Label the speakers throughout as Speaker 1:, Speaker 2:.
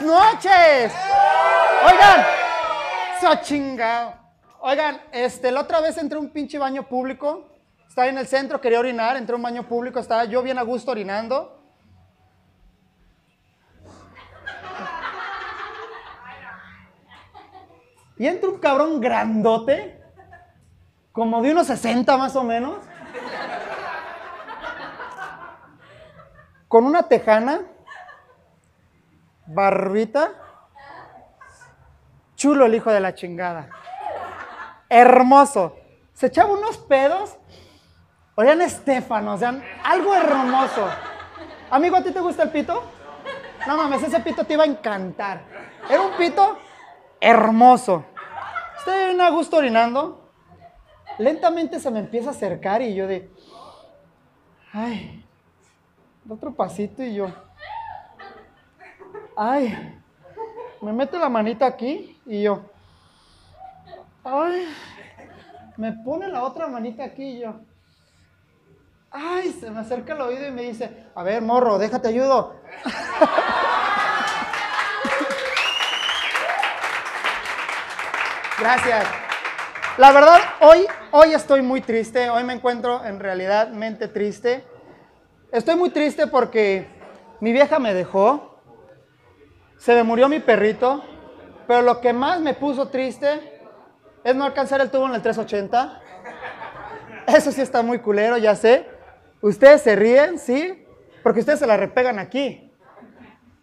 Speaker 1: Noches. Oigan, so chingado. Oigan, este, la otra vez entré a un pinche baño público. Estaba en el centro, quería orinar, entré a un baño público, estaba yo bien a gusto orinando. Y entra un cabrón grandote, como de unos 60 más o menos, con una tejana, barbita, chulo el hijo de la chingada, hermoso. Se echaba unos pedos, oigan Estefano, o sea, algo hermoso. Amigo, ¿a ti te gusta el pito? No mames, ese pito te iba a encantar. Era un pito hermoso. Estoy bien a gusto orinando. Lentamente se me empieza a acercar y yo de, ay, otro pasito y yo, ay, me mete la manita aquí y yo, ay, me pone la otra manita aquí y yo, ay, se me acerca el oído y me dice, a ver, morro, déjate ayudo. Gracias. La verdad, hoy, hoy estoy muy triste, hoy me encuentro en realidad mente triste. Estoy muy triste porque mi vieja me dejó, se me murió mi perrito, pero lo que más me puso triste es no alcanzar el tubo en el 380. Eso sí está muy culero, ya sé. Ustedes se ríen, ¿sí? Porque ustedes se la repegan aquí.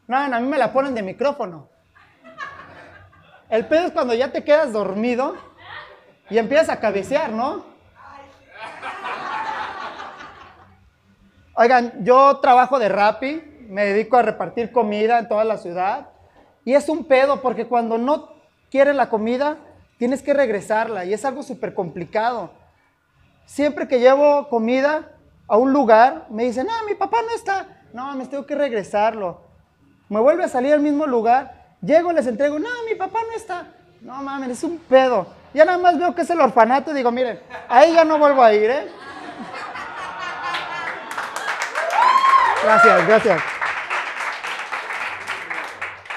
Speaker 1: No, a mí me la ponen de micrófono. El pedo es cuando ya te quedas dormido y empiezas a cabecear, ¿no? Oigan, yo trabajo de Rappi, me dedico a repartir comida en toda la ciudad y es un pedo porque cuando no quieren la comida tienes que regresarla y es algo súper complicado. Siempre que llevo comida a un lugar me dicen, ah, mi papá no está, no, me tengo que regresarlo. Me vuelve a salir al mismo lugar Llego, les entrego, no, mi papá no está. No mames, es un pedo. Ya nada más veo que es el orfanato y digo, miren, ahí ya no vuelvo a ir, ¿eh? Gracias, gracias.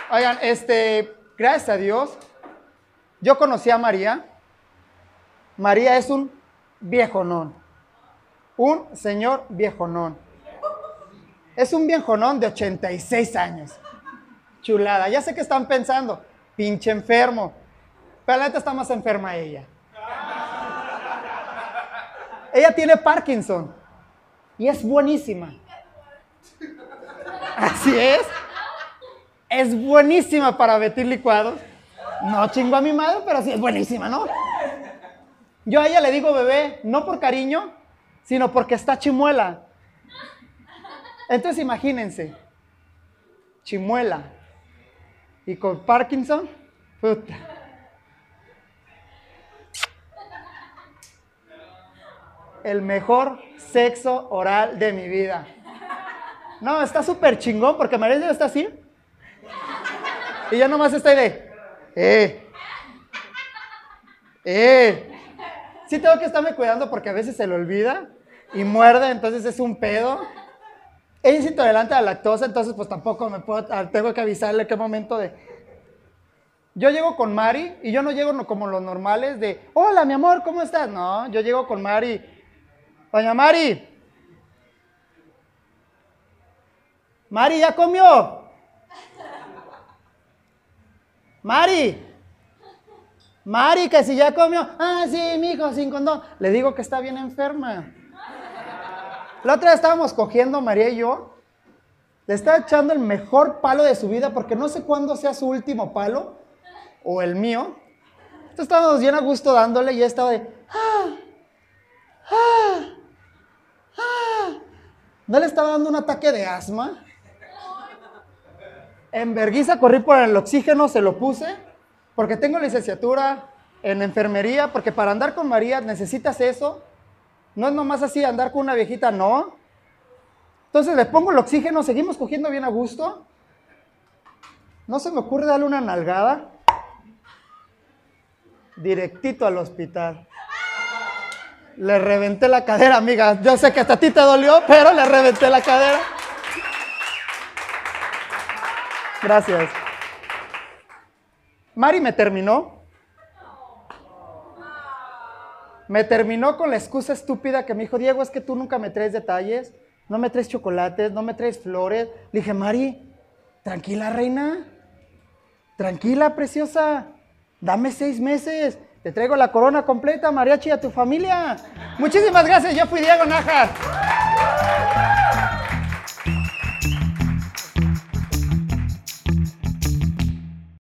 Speaker 1: Oigan, este, gracias a Dios, yo conocí a María. María es un viejonón. Un señor viejonón. Es un viejonón de 86 años. Chulada. Ya sé que están pensando, pinche enfermo. Pero la neta está más enferma ella. Ella tiene Parkinson. Y es buenísima. Así es. Es buenísima para betir licuados. No chingo a mi madre, pero sí es buenísima, ¿no? Yo a ella le digo bebé, no por cariño, sino porque está chimuela. Entonces imagínense, chimuela, y con Parkinson, puta. El mejor sexo oral de mi vida. No, está súper chingón porque María está así. Y ya nomás estoy de, eh, eh. Sí tengo que estarme cuidando porque a veces se le olvida y muerde, entonces es un pedo. Ella es intolerante a la lactosa, entonces pues tampoco me puedo, ah, tengo que avisarle qué momento de... Yo llego con Mari y yo no llego como los normales de, hola mi amor, ¿cómo estás? No, yo llego con Mari, doña Mari, Mari, ¿ya comió? Mari, Mari, que si ya comió, ah, sí, mi hijo, sin condón. Le digo que está bien enferma. La otra vez estábamos cogiendo, María y yo. Le estaba echando el mejor palo de su vida porque no sé cuándo sea su último palo o el mío. Entonces estábamos bien a gusto dándole y estaba de. ¡Ah! ¡Ah! ¡Ah! ¿No le estaba dando un ataque de asma? En vergüenza corrí por el oxígeno, se lo puse, porque tengo licenciatura en enfermería, porque para andar con María necesitas eso. No es nomás así andar con una viejita, no. Entonces le pongo el oxígeno, seguimos cogiendo bien a gusto. No se me ocurre darle una nalgada. Directito al hospital. Le reventé la cadera, amiga. Yo sé que hasta a ti te dolió, pero le reventé la cadera. Gracias. Mari me terminó. Me terminó con la excusa estúpida que me dijo, Diego, es que tú nunca me traes detalles, no me traes chocolates, no me traes flores. Le dije, Mari, tranquila, reina, tranquila, preciosa, dame seis meses, te traigo la corona completa, mariachi, a tu familia. Muchísimas gracias, yo fui Diego Nájar.